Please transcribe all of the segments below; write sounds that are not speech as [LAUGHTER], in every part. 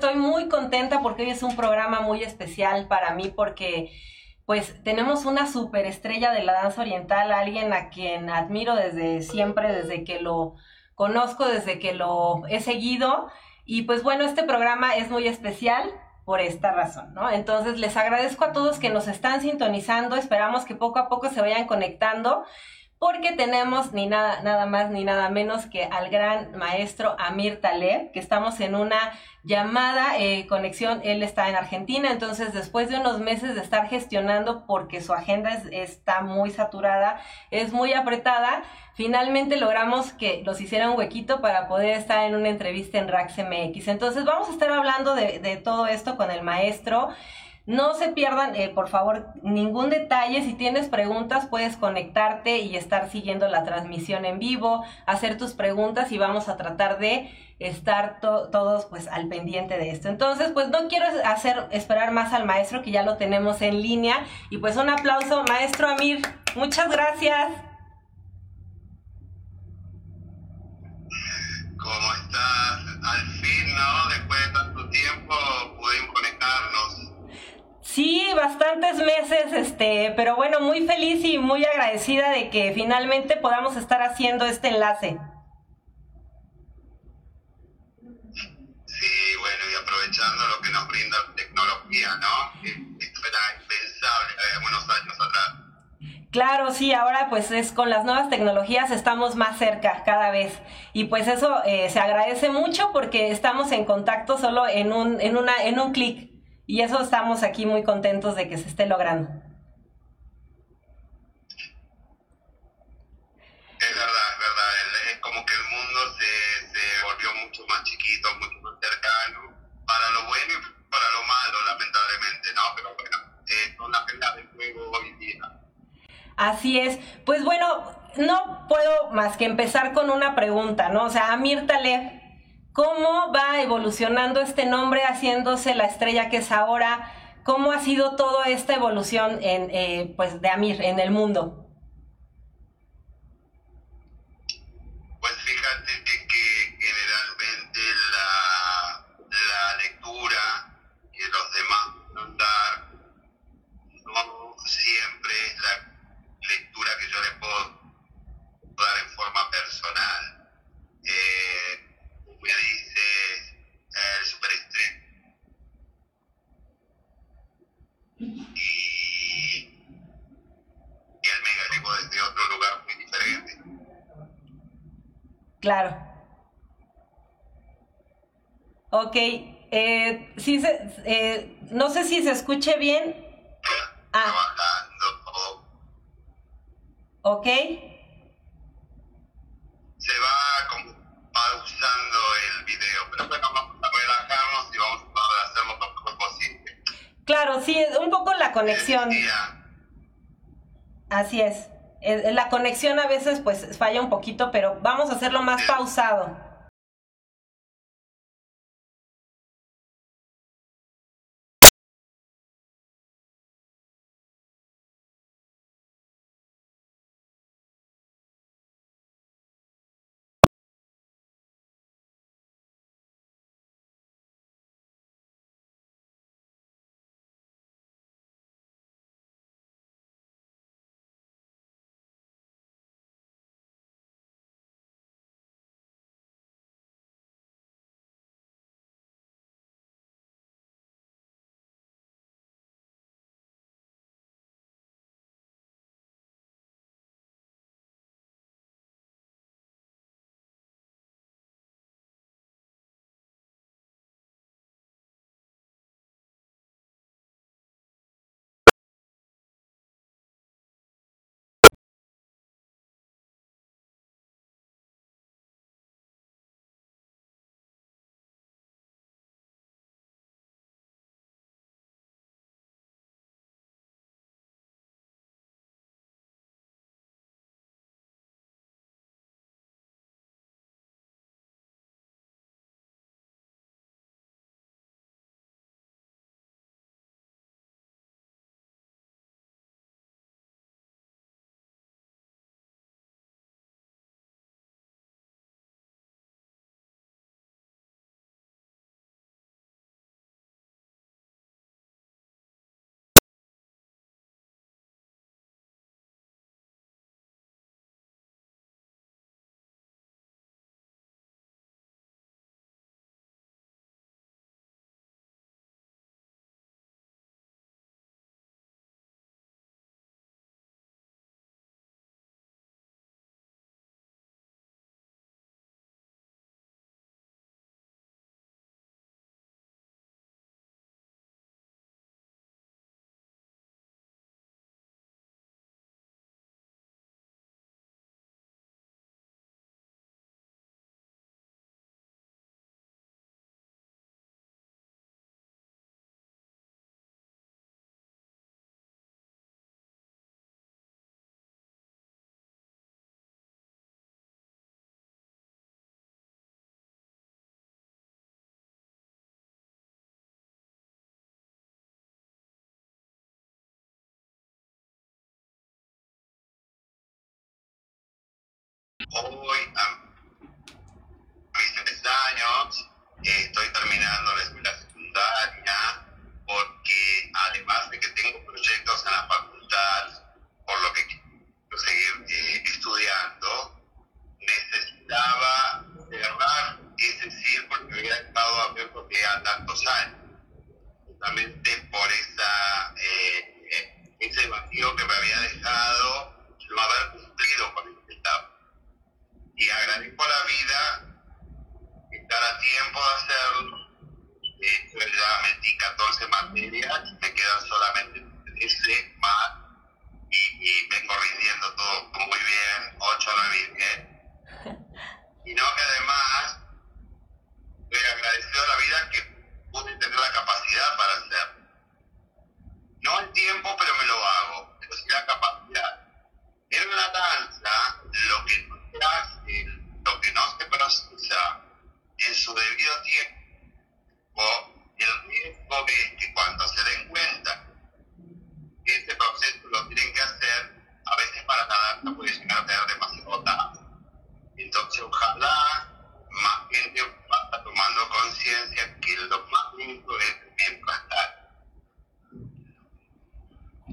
Estoy muy contenta porque hoy es un programa muy especial para mí porque pues tenemos una superestrella de la danza oriental, alguien a quien admiro desde siempre, desde que lo conozco, desde que lo he seguido. Y pues bueno, este programa es muy especial por esta razón, ¿no? Entonces les agradezco a todos que nos están sintonizando, esperamos que poco a poco se vayan conectando porque tenemos ni nada, nada más ni nada menos que al gran maestro Amir Taleb, que estamos en una llamada eh, conexión, él está en Argentina, entonces después de unos meses de estar gestionando porque su agenda está muy saturada, es muy apretada, finalmente logramos que los hiciera un huequito para poder estar en una entrevista en Rax MX. Entonces vamos a estar hablando de todo esto con el maestro. No se pierdan, eh, por favor, ningún detalle. Si tienes preguntas, puedes conectarte y estar siguiendo la transmisión en vivo, hacer tus preguntas y vamos a tratar de estar todos pues al pendiente de esto. Entonces, pues no quiero hacer esperar más al maestro que ya lo tenemos en línea y pues un aplauso, maestro Amir. Muchas gracias. ¿Cómo estás? Al fin, ¿no? Después de tanto tiempo pudimos conectarnos. Sí, bastantes meses, este, pero bueno, muy feliz y muy agradecida de que finalmente podamos estar haciendo este enlace. Sí, bueno, y aprovechando lo que nos brinda la tecnología, ¿no? Esto era impensable hace unos años atrás. Claro, sí, ahora pues es con las nuevas tecnologías estamos más cerca cada vez y pues eso eh, se agradece mucho porque estamos en contacto solo en un, en una, en un clic. Y eso estamos aquí muy contentos de que se esté logrando. Es verdad, es verdad. es como que el mundo se, se volvió mucho más chiquito, mucho más cercano, para lo bueno y para lo malo, lamentablemente, ¿no? Pero bueno, eh, son las reglas del juego hoy día. Así es. Pues bueno, no puedo más que empezar con una pregunta, ¿no? O sea, Amir Taleb cómo va evolucionando este nombre haciéndose la estrella que es ahora, cómo ha sido toda esta evolución en, eh, pues, de Amir en el mundo. Pues fíjate que generalmente la, la lectura que los demás dar no siempre es la lectura que yo le puedo dar en forma personal. Eh, me dice el superestreno. Y, y el mega desde otro lugar muy diferente. Claro. Ok, eh, sí se, eh, no sé si se escuche bien. Ah. Trabajando. Ok. Se va como pausando el video, pero bueno, vamos a relajarnos y vamos a hacerlo lo mejor posible. Claro, sí, un poco la conexión. Así es. La conexión a veces pues falla un poquito, pero vamos a hacerlo más pausado. Hoy, a mis tres años, estoy terminando la escuela secundaria, porque además de que tengo proyectos en la facultad, por lo que quiero seguir eh, estudiando, necesitaba cerrar ese círculo que había estado abierto a tantos años, justamente por esa, eh, ese vacío que me había dejado no haber cumplido con esta etapa. Y agradezco a la vida estar a tiempo de hacerlo eh, ya metí 14 materias, me quedan solamente 13 más y, vengo rindiendo todo muy bien, 8 9 bien. Y no que además estoy agradecido a la vida que pude tener la capacidad para hacerlo. No el tiempo, pero me lo hago, pero sí la capacidad. En la danza, lo que no se hace, lo que no se procesa en su debido tiempo, el riesgo es que cuando se den cuenta que este proceso lo tienen que hacer, a veces para la no puede llegar a tener demasiado tarde. Entonces, ojalá más gente vaya tomando conciencia que lo más lindo es mientras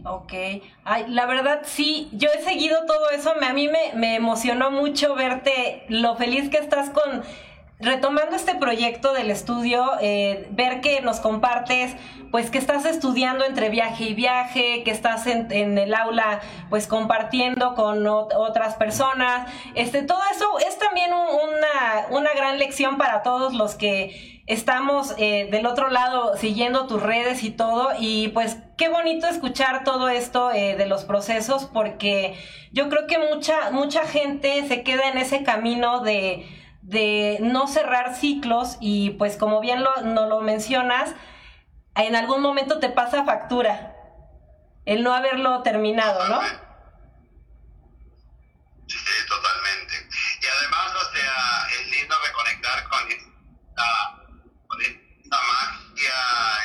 Ok, Ay, la verdad sí, yo he seguido todo eso, a mí me, me emocionó mucho verte lo feliz que estás con retomando este proyecto del estudio, eh, ver que nos compartes, pues que estás estudiando entre viaje y viaje, que estás en, el aula, pues compartiendo con otras personas. Este, todo eso es también una, una, gran lección para todos los que estamos eh, del otro lado siguiendo tus redes y todo. Y pues qué bonito escuchar todo esto eh, de los procesos, porque yo creo que mucha, mucha gente se queda en ese camino de de no cerrar ciclos y pues como bien lo, lo mencionas, en algún momento te pasa factura el no haberlo terminado, ¿no? Sí, totalmente. Y además, o sea, es lindo reconectar con esta, con esta magia,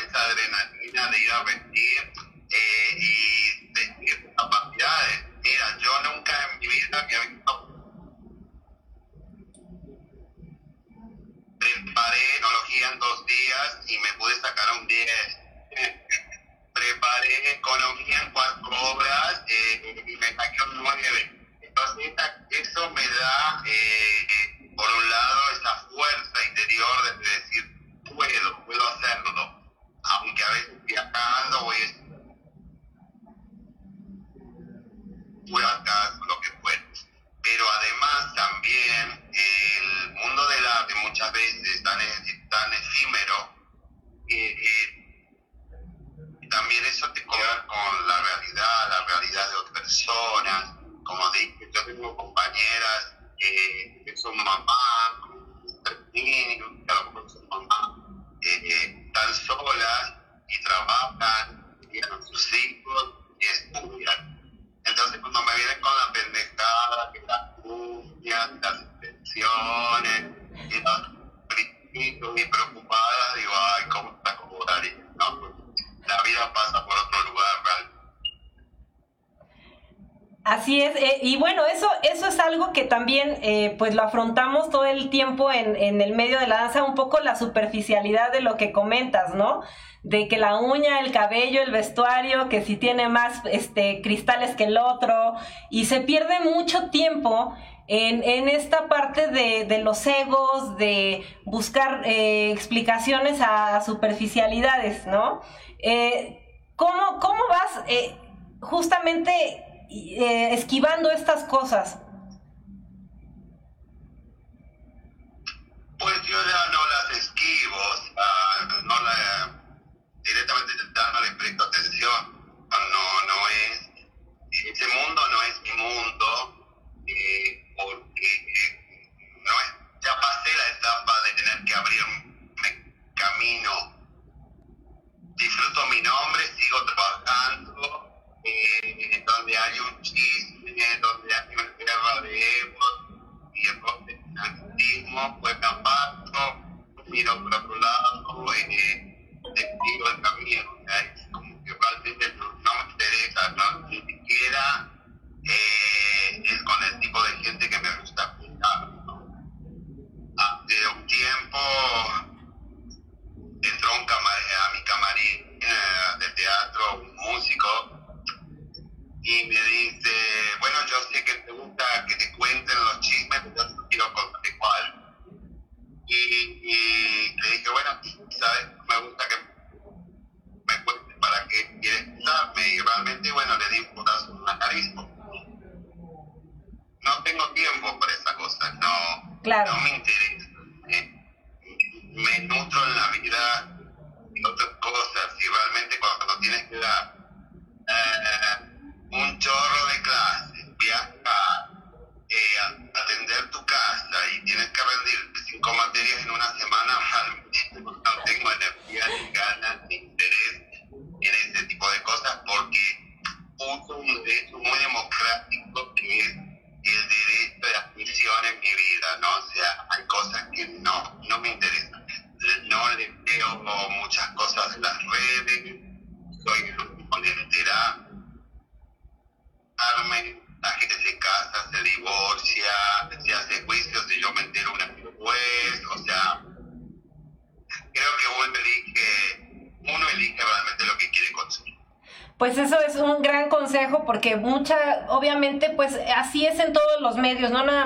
esa adrenalina de ir a vestir eh, y de capacidades. Mira, yo nunca en mi vida había visto preparé ecología en dos días y me pude sacar un 10. preparé economía en cuatro obras eh, y me saqué un 9. Entonces eso me da, eh, por un lado, esa fuerza interior de decir, puedo, puedo hacerlo. Aunque a veces viajando voy voy acá también eh, pues lo afrontamos todo el tiempo en, el medio de la danza, un poco la superficialidad de lo que comentas, ¿no? de que la uña, el cabello, el vestuario, que si tiene más este, cristales que el otro, y se pierde mucho tiempo en, esta parte de, los egos, de buscar eh, explicaciones a, superficialidades, ¿no? Eh, ¿cómo, ¿cómo, vas justamente esquivando estas cosas?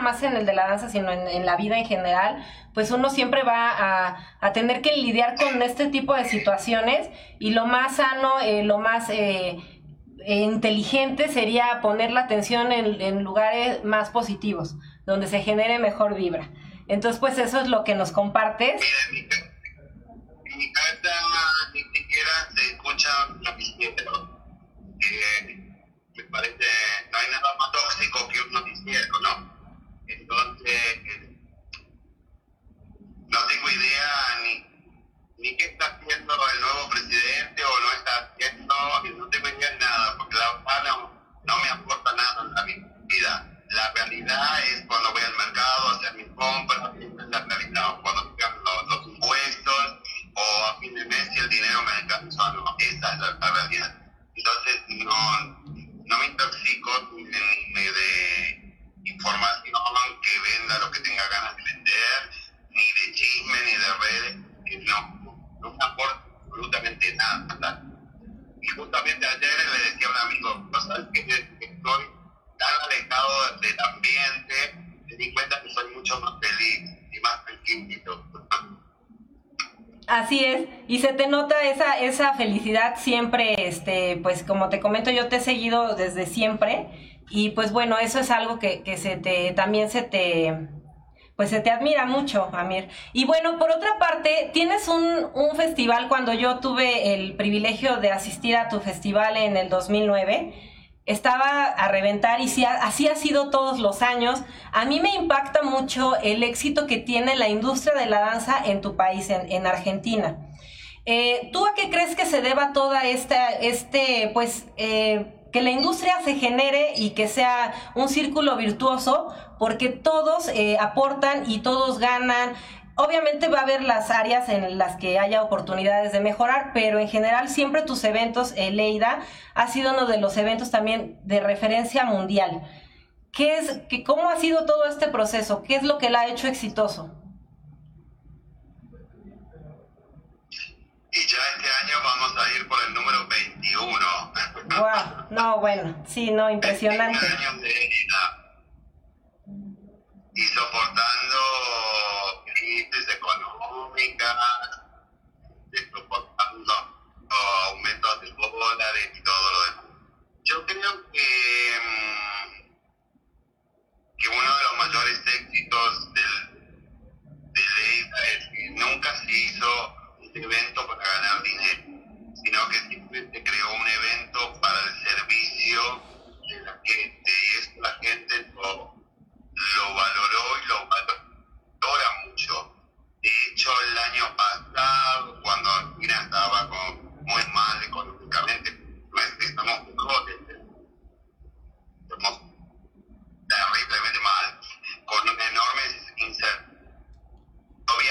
Más en el de la danza, sino en, la vida en general, pues uno siempre va a, tener que lidiar con este tipo de situaciones y lo más sano, eh, lo más eh, inteligente sería poner la atención en, lugares más positivos, donde se genere mejor vibra. Entonces, pues eso es lo que nos compartes. Esa, felicidad siempre, este, pues como te comento, yo te he seguido desde siempre, y pues bueno, eso es algo que, que se te, también se te, pues se te admira mucho, Amir. Y bueno, por otra parte, tienes un, un festival, cuando yo tuve el privilegio de asistir a tu festival en el 2009, estaba a reventar y así ha sido todos los años. A mí me impacta mucho el éxito que tiene la industria de la danza en tu país, en, Argentina. Eh, ¿Tú a qué crees que se deba toda esta, este, pues, eh, que la industria se genere y que sea un círculo virtuoso? Porque todos eh, aportan y todos ganan. Obviamente va a haber las áreas en las que haya oportunidades de mejorar, pero en general siempre tus eventos, eh, Leida, ha sido uno de los eventos también de referencia mundial. ¿Qué es, que, ¿Cómo ha sido todo este proceso? ¿Qué es lo que la ha hecho exitoso? Y ya este año vamos a ir por el número 21. Wow, no, bueno, sí, no, impresionante. y soportando crisis económicas, soportando aumentos de dólares y todo lo demás. Yo creo que, mm, que uno de los mayores éxitos del, de Leida es que nunca se hizo evento para ganar dinero, sino que simplemente creó un evento para el servicio de la gente y eso la gente lo, valoró y lo valora mucho. De hecho, el año pasado, cuando Argentina estaba con, muy mal económicamente, pues estamos mejores, estamos terriblemente mal, con enormes incertidumbres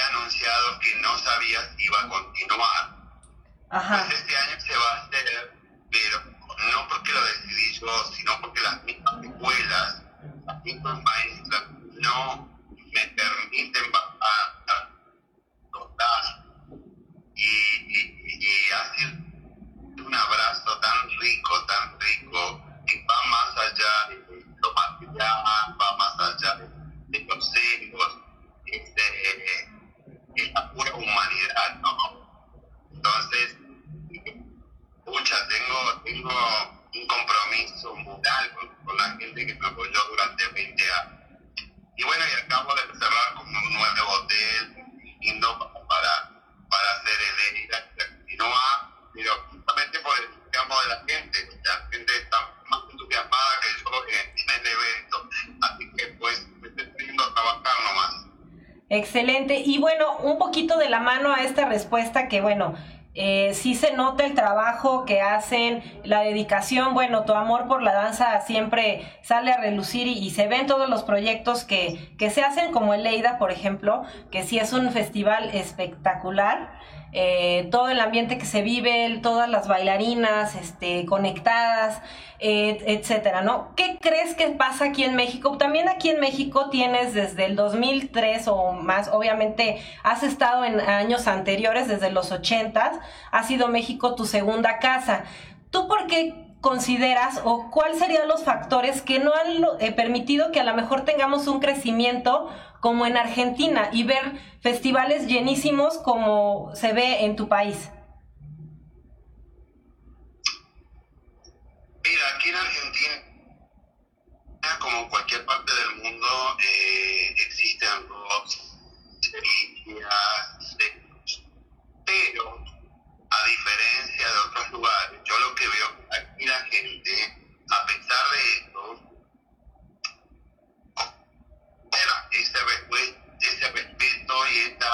anunciado que no sabía si iba a continuar. Pues este año se va a hacer, pero no porque lo decidí yo, sino porque las mismas escuelas, las mismas maestras, no me permiten bajar, tocar. Y, y, y hacer un abrazo tan rico, tan rico, que va más allá de lo material, va más allá de los hijos, este, esa pura humanidad, ¿no? Entonces, pucha, tengo, tengo un compromiso moral con, la gente que me apoyó durante 20 años. Y bueno, y acabo de cerrar con un nuevo hotel lindo para, para hacer el ERIDA continúa, pero justamente por el entusiasmo de la gente. La gente está más entusiasmada que yo en, en el evento. Así que pues me estoy a trabajar nomás. Excelente. Y bueno, un poquito de la mano a esta respuesta que, bueno, eh, sí se nota el trabajo que hacen, la dedicación, bueno, tu amor por la danza siempre sale a relucir y, se ven todos los proyectos que, que se hacen, como el Leida, por ejemplo, que sí es un festival espectacular. Eh, todo el ambiente que se vive, todas las bailarinas este, conectadas, eh, etcétera, ¿no? ¿Qué crees que pasa aquí en México? También aquí en México tienes desde el 2003 o más, obviamente has estado en años anteriores, desde los 80, ha sido México tu segunda casa. ¿Tú por qué consideras o cuáles serían los factores que no han eh, permitido que a lo mejor tengamos un crecimiento como en Argentina y ver festivales llenísimos como se ve en tu país? Mira, aquí en Argentina, como en cualquier parte del mundo, eh, existen dos pero a diferencia de otros lugares, yo lo que veo aquí la gente, a pesar de esto, ese, ese respeto y esta,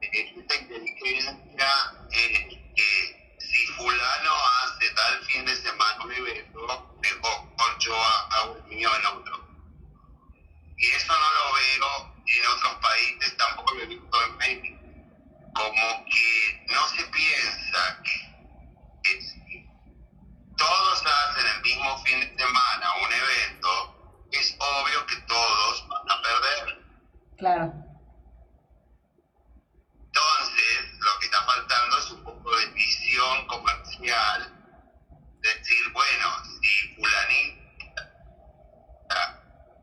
esta inteligencia eh, que si fulano hace tal fin de semana un evento, mejor yo hago el mío en otro. Y eso no lo veo en otros países, tampoco lo he visto en México como que no se piensa que, si todos hacen el mismo fin de semana un evento, es obvio que todos van a perder. Claro. Entonces, lo que está faltando es un poco de visión comercial. Decir, bueno, si fulanita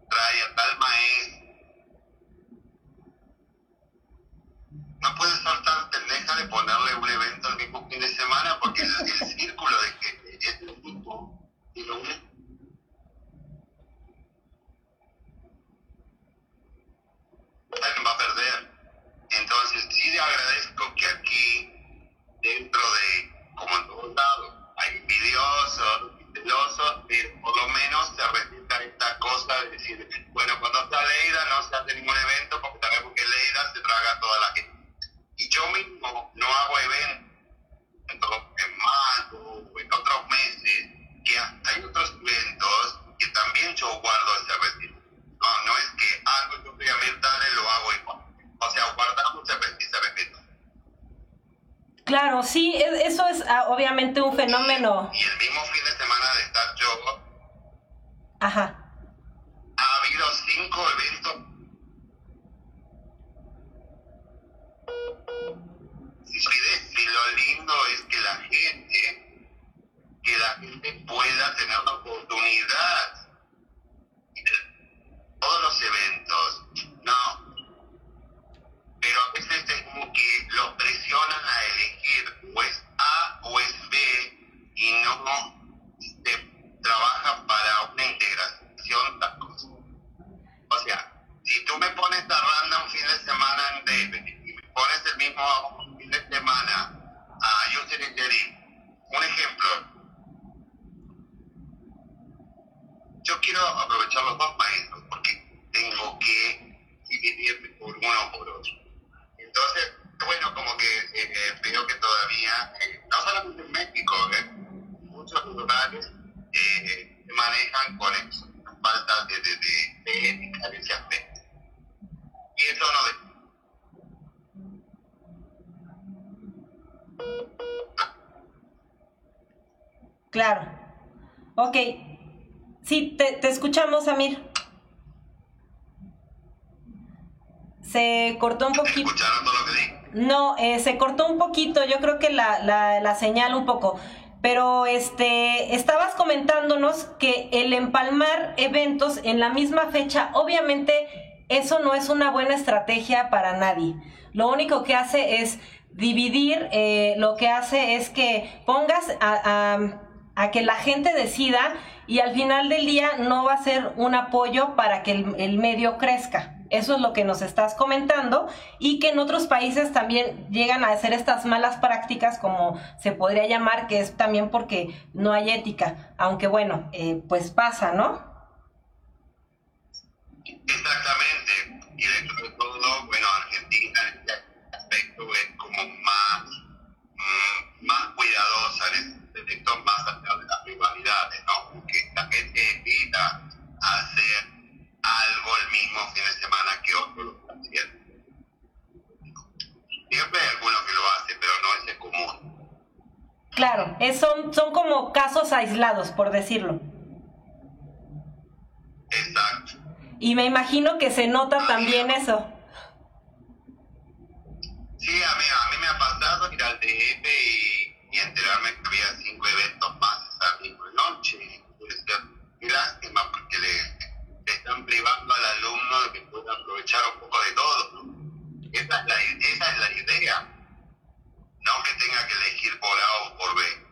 trae a tal maestro, no puede ser tan pendeja de ponerle un evento el mismo fin de semana porque el, [LAUGHS] círculo de gente es el mismo y lo Sí, te, escuchamos, Amir. Se cortó un poquito. No, eh, se cortó un poquito, yo creo que la, la, la señal un poco. Pero este, estabas comentándonos que el empalmar eventos en la misma fecha, obviamente eso no es una buena estrategia para nadie. Lo único que hace es dividir, eh, lo que hace es que pongas a a que la gente decida y al final del día no va a ser un apoyo para que el, medio crezca. Eso es lo que nos estás comentando y que en otros países también llegan a hacer estas malas prácticas como se podría llamar, que es también porque no hay ética, aunque bueno, eh, pues pasa, ¿no? Exactamente. Y de de todo, bueno, Argentina en este aspecto es como más, mm, cuidadosa, este más allá de las rivalidades, ¿no? Porque la gente evita hacer algo el mismo fin de semana que otro lo está haciendo. Siempre hay alguno que lo hace, pero no es el común. Claro, es, son, son como casos aislados, por decirlo. Exacto. Y me imagino que se nota también eso. Sí, a mí, a mí me ha pasado ir al DF y, y enterarme que había cinco eventos más esa misma noche. Y lástima porque le, están privando al alumno de que pueda aprovechar un poco de todo. Esa, es la, esa es la idea. No que tenga que elegir por A o por B.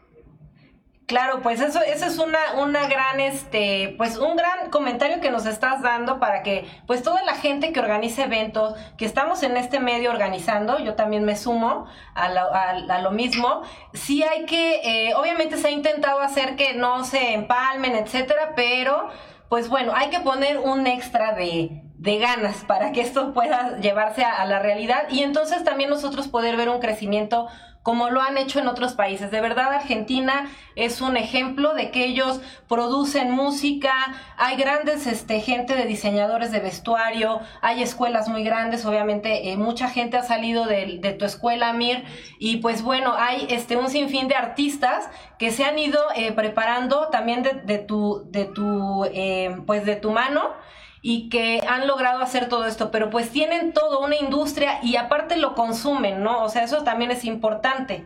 Claro, pues eso, eso es una, una gran, este, pues un gran comentario que nos estás dando para que, pues toda la gente que organiza eventos, que estamos en este medio organizando, yo también me sumo a lo, a, lo mismo, sí hay que, eh, obviamente se ha intentado hacer que no se empalmen, etcétera, pero, pues bueno, hay que poner un extra de, de ganas para que esto pueda llevarse a la realidad y entonces también nosotros poder ver un crecimiento como lo han hecho en otros países. De verdad, Argentina es un ejemplo de que ellos producen música, hay grandes este, gente de diseñadores de vestuario, hay escuelas muy grandes, obviamente eh, mucha gente ha salido de, tu escuela, Mir, y pues bueno, hay este, un sinfín de artistas que se han ido eh, preparando también de, tu, de, tu, eh, pues de tu mano y que han logrado hacer todo esto, pero pues tienen toda una industria y aparte lo consumen, ¿no? O sea, eso también es importante.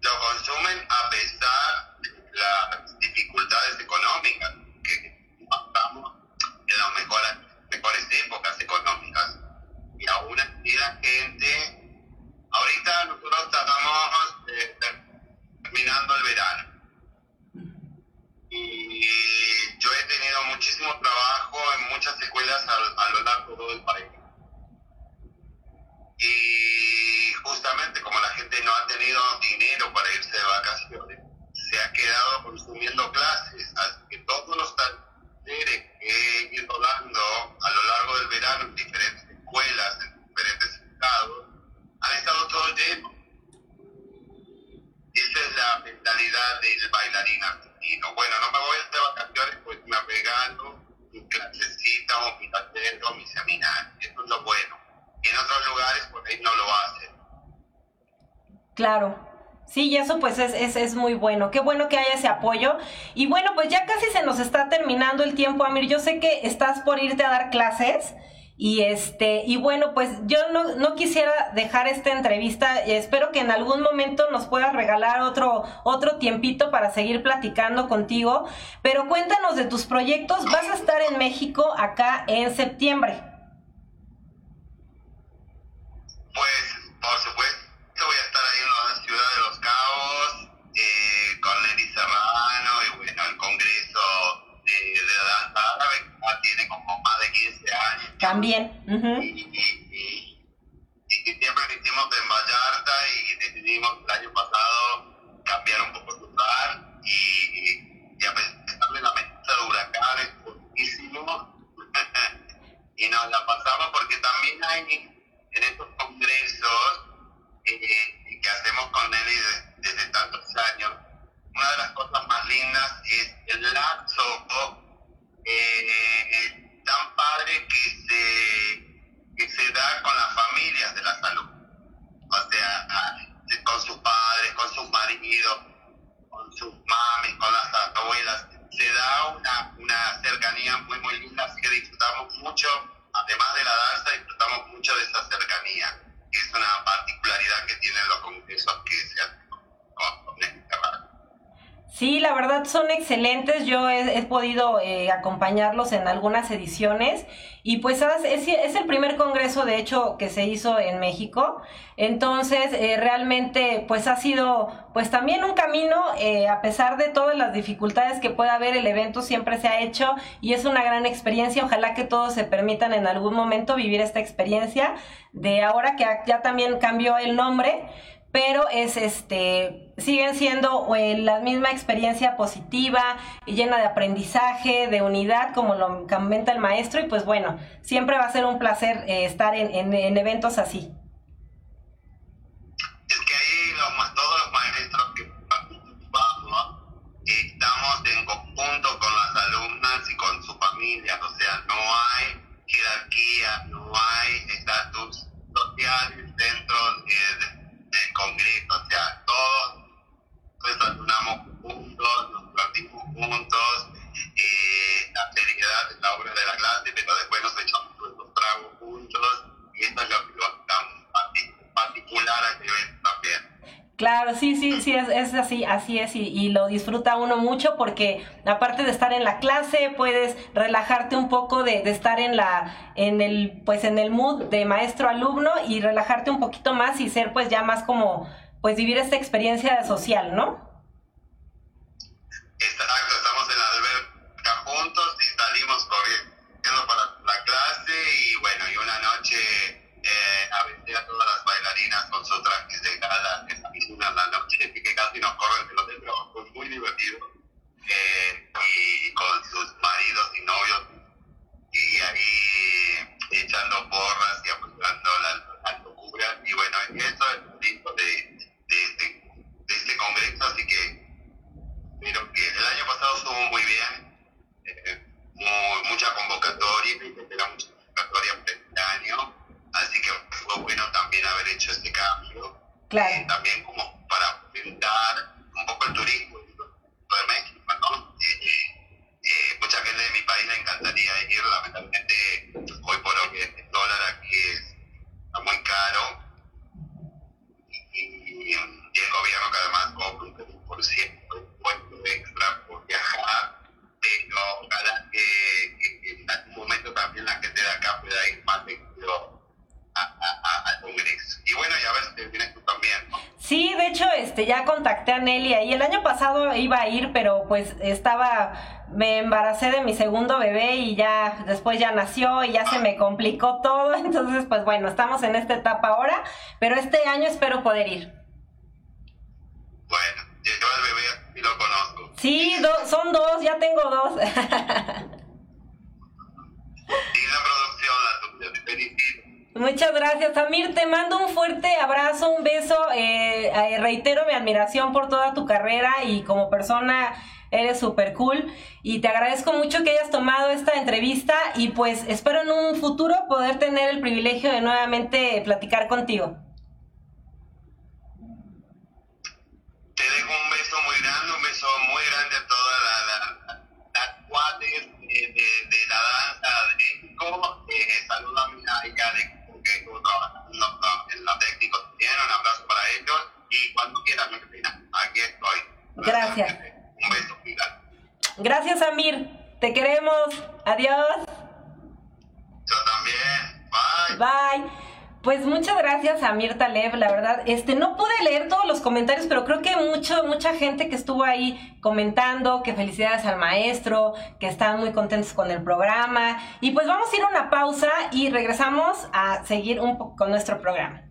Lo consumen a pesar de las dificultades económicas, que estamos en las mejores, mejores épocas económicas. Y aún así la gente, ahorita nosotros estamos terminando el verano y yo he tenido muchísimo trabajo en muchas escuelas a, lo largo de todo el país. Y justamente como la gente no ha tenido dinero para irse de vacaciones, se ha quedado consumiendo clases, así que todos los talleres que he ido dando a lo largo del verano en diferentes escuelas, en diferentes estados, han estado todos llenos. Esa es la mentalidad del bailarín argentino. Bueno, no me voy de vacaciones, pues me regalo mi clasecita o mi taller o mi seminario. Eso es lo bueno. Y en otros lugares, por ahí no lo hacen. Claro. Sí, y eso pues es, es, es, muy bueno. Qué bueno que haya ese apoyo. Y bueno, pues ya casi se nos está terminando el tiempo, Amir. Yo sé que estás por irte a dar clases. Y este, y bueno, pues yo no, quisiera dejar esta entrevista. Espero que en algún momento nos puedas regalar otro, otro tiempito para seguir platicando contigo. Pero cuéntanos de tus proyectos. Vas a estar en México acá en septiembre. Pues, También. y, siempre podido eh, acompañarlos en algunas ediciones y pues es, es, el primer congreso de hecho que se hizo en México. Entonces eh, realmente pues ha sido pues también un camino eh, a pesar de todas las dificultades que pueda haber el evento siempre se ha hecho y es una gran experiencia. Ojalá que todos se permitan en algún momento vivir esta experiencia de ahora que ya también cambió el nombre pero es este, siguen siendo eh, la misma experiencia positiva y llena de aprendizaje, de unidad, como lo comenta el maestro, y pues bueno, siempre va a ser un placer eh, estar en, en, eventos así. Es que ahí todos los maestros que participamos estamos en conjunto con las alumnas y con sus familias, o sea, no hay jerarquía, no hay estatus sociales dentro de del Congreso, o sea, todos desayunamos juntos, nos partimos juntos, eh, la seriedad es la obra de la clase, pero después nos echamos nuestros tragos juntos y esto es lo que lo tan particular a evento también. Claro, sí, sí, sí, es, es así, así es, y, lo disfruta uno mucho porque aparte de estar en la clase, puedes relajarte un poco de, de, estar en la, en el, pues en el mood de maestro-alumno y relajarte un poquito más y ser pues ya más como, pues vivir esta experiencia social, ¿no? Exacto, estamos en la alberca juntos y salimos corriendo para la clase y bueno, y una noche eh, a a todas las bailarinas con su trajes de gala en la piscina la noche, que casi nos corren de los de fue muy divertido. Eh, y con sus maridos y novios, y ahí echando porras y apuntando la, la locura. Y bueno, eso es el tipo de, de, este, de este congreso, así que pero que el año pasado estuvo muy bien, eh, muy, mucha convocatoria, y era mucha convocatoria para este año Así que fue bueno también haber hecho este cambio. Claro. Eh, también como para fomentar un poco el turismo de México, ¿no? Eh, eh, mucha gente de mi país le encantaría ir, lamentablemente hoy por hoy el dólar aquí está muy caro y, el gobierno que además cobra un 3% extra por viajar, pero ojalá que, en algún momento también la gente de acá pueda ir más de al Congreso. Y bueno, ya ves, te vienes tú también, Sí, de hecho, este, ya contacté a Nelly y el año pasado iba a ir, pero pues estaba, me embaracé de mi segundo bebé y ya, después ya nació y ya se me complicó todo, [LAUGHS] entonces pues bueno, estamos en esta etapa ahora, pero este año espero poder ir. Bueno, yo el bebé y lo conozco. Sí, son dos, ya tengo dos. [LAUGHS] y la producción, la felicito. Muchas gracias, Amir. Te mando un fuerte abrazo, un beso. Eh, eh, reitero mi admiración por toda tu carrera y como persona eres súper cool. Y te agradezco mucho que hayas tomado esta entrevista y pues espero en un futuro poder tener el privilegio de nuevamente platicar contigo. Te dejo un beso muy grande, un beso muy grande a todas las la, cuates de, la danza de México. Eh, saludo a mi un abrazo para ellos y cuando quieras, Martina, aquí estoy. Gracias. Un beso, Gracias, Amir. Te queremos. Adiós. Yo también. Bye. Bye. Pues muchas gracias a Mirta Lev, la verdad, este no pude leer todos los comentarios, pero creo que mucho, mucha gente que estuvo ahí comentando que felicidades al maestro, que están muy contentos con el programa. Y pues vamos a ir a una pausa y regresamos a seguir un poco con nuestro programa.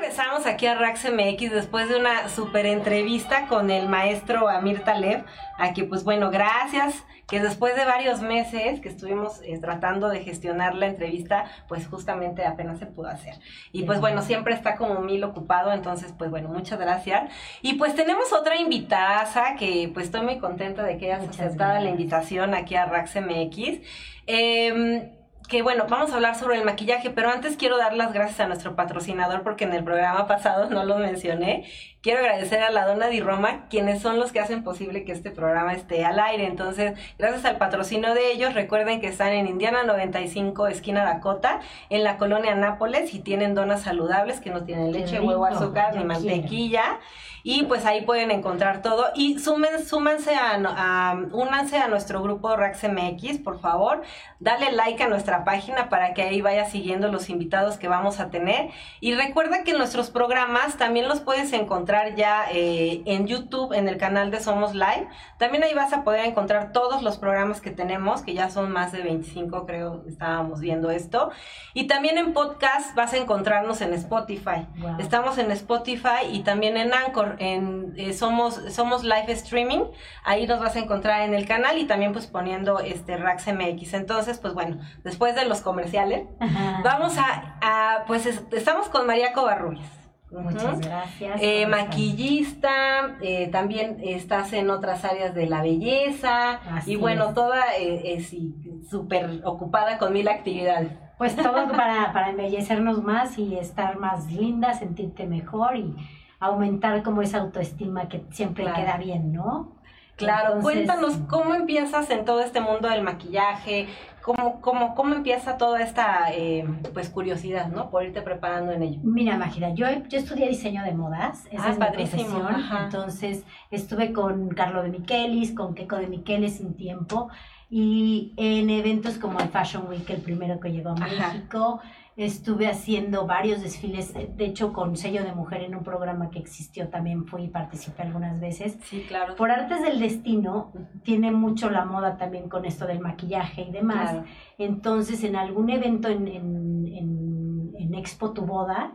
Regresamos aquí a Rax MX después de una super entrevista con el maestro Amir Taleb, a que pues bueno, gracias, que después de varios meses que estuvimos eh, tratando de gestionar la entrevista, pues justamente apenas se pudo hacer. Y pues bueno, siempre está como mil ocupado, entonces pues bueno, muchas gracias. Y pues tenemos otra invitada que pues estoy muy contenta de que hayas aceptado la invitación aquí a Rax MX. Eh, que bueno, vamos a hablar sobre el maquillaje, pero antes quiero dar las gracias a nuestro patrocinador porque en el programa pasado no lo mencioné. Quiero agradecer a la Dona di Roma, quienes son los que hacen posible que este programa esté al aire. Entonces, gracias al patrocinio de ellos, recuerden que están en Indiana 95, esquina Dakota, en la colonia Nápoles, y tienen donas saludables que no tienen leche, huevo, azúcar ni mantequilla. Y pues ahí pueden encontrar todo. Y sumen, súmense a, únanse a nuestro grupo RaxMX, por favor. Dale like a nuestra página para que ahí vaya siguiendo los invitados que vamos a tener. Y recuerda que nuestros programas también los puedes encontrar ya eh, en YouTube, en el canal de Somos Live. También ahí vas a poder encontrar todos los programas que tenemos, que ya son más de 25, creo, estábamos viendo esto. Y también en podcast vas a encontrarnos en Spotify. Estamos en Spotify y también en Anchor en eh, somos, somos live streaming, ahí nos vas a encontrar en el canal y también pues poniendo este Rax MX. Entonces, pues bueno, después de los comerciales, vamos a, pues estamos con María Covarrubias. Muchas gracias. Eh, maquillista, eh, también estás en otras áreas de la belleza y bueno, toda súper ocupada con mil actividades. Pues todo [LAUGHS] para, para embellecernos más y estar más linda, sentirte mejor y aumentar como esa autoestima que siempre queda bien, ¿no? Claro, cuéntanos cómo empiezas en todo este mundo del maquillaje, cómo, cómo, cómo empieza toda esta eh, pues curiosidad, ¿no? Por irte preparando en ello. Mira, Magida, yo, yo estudié diseño de modas, esa ah, es padrísimo. mi profesión, entonces estuve con Carlo de Michelis, con Keiko de Michelis un tiempo, y en eventos como el Fashion Week, el primero que llegó a México, estuve haciendo varios desfiles, de hecho con sello de mujer en un programa que existió también fui y participé algunas veces. Sí, claro. Por Artes del Destino tiene mucho la moda también con esto del maquillaje y demás. Entonces en algún evento en, en, en, Expo Tu Boda,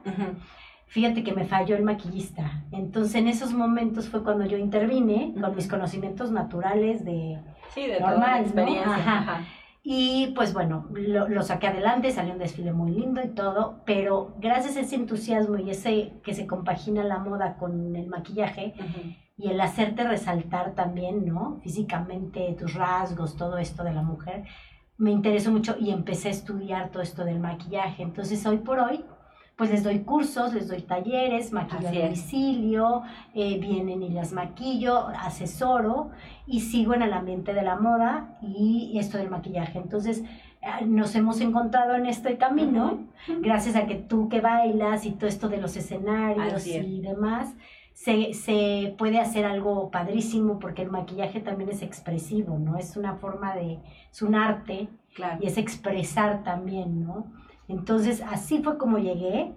fíjate que me falló el maquillista. Entonces en esos momentos fue cuando yo intervine con mis conocimientos naturales de... Sí, de normal, experiencia. Y pues bueno, lo, saqué adelante, salió un desfile muy lindo y todo, pero gracias a ese entusiasmo y ese que se compagina la moda con el maquillaje y el hacerte resaltar también, ¿no? Físicamente, tus rasgos, todo esto de la mujer, me interesó mucho y empecé a estudiar todo esto del maquillaje. Entonces hoy por hoy pues les doy cursos, les doy talleres, maquillo a domicilio, eh, vienen y las maquillo, asesoro y sigo en el ambiente de la moda y esto del maquillaje. Entonces, eh, nos hemos encontrado en este camino, gracias a que tú que bailas y todo esto de los escenarios y demás, se, se, puede hacer algo padrísimo porque el maquillaje también es expresivo, ¿no? Es una forma de, es un arte y es expresar también, ¿no? Entonces, así fue como llegué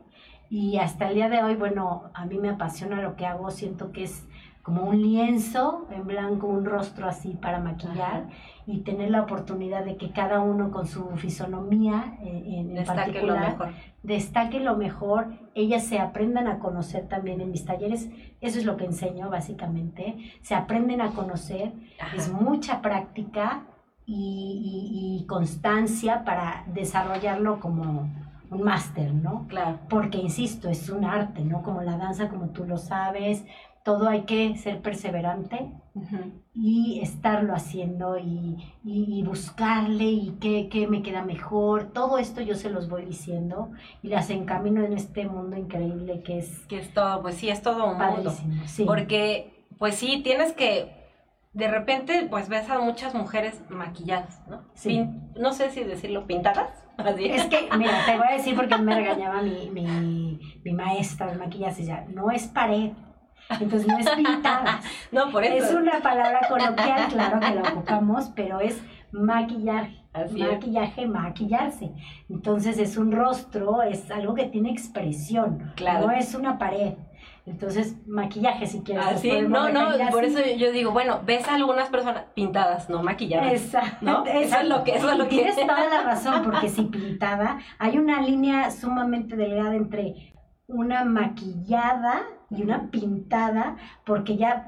y hasta el día de hoy, bueno, a mí me apasiona lo que hago, siento que es como un lienzo en blanco, un rostro así para maquillar y tener la oportunidad de que cada uno con su fisonomía eh, en, destaque lo mejor. destaque lo mejor, ellas se aprendan a conocer también en mis talleres, eso es lo que enseño básicamente, se aprenden a conocer, es mucha práctica y, constancia para desarrollarlo como un máster, ¿no? Claro. Porque, insisto, es un arte, ¿no? Como la danza, como tú lo sabes, todo hay que ser perseverante y estarlo haciendo y, y, buscarle y qué, qué, me queda mejor. Todo esto yo se los voy diciendo y las encamino en este mundo increíble que es... Que es todo, pues sí, es todo un mundo. Sí. Porque, pues sí, tienes que de repente pues ves a muchas mujeres maquilladas, ¿no? Sí. no sé si decirlo, pintadas. [LAUGHS] Es que, mira, te voy a decir porque me regañaba mi, mi, mi maestra de maquillaje, ya, no es pared, entonces no es pintada. [LAUGHS] no, por eso. Es una palabra coloquial, claro que la ocupamos, pero es maquillar. maquillaje, maquillarse. Entonces es un rostro, es algo que tiene expresión, claro. no es una pared. Entonces, maquillaje si quieres. Ah, sí, no, no, por eso yo digo, bueno, ves a algunas personas pintadas, no maquilladas. Exacto. Eso es lo que, eso es lo que. Tienes toda la razón, [LAUGHS] porque si pintada, hay una línea sumamente delgada entre una maquillada y una pintada, porque ya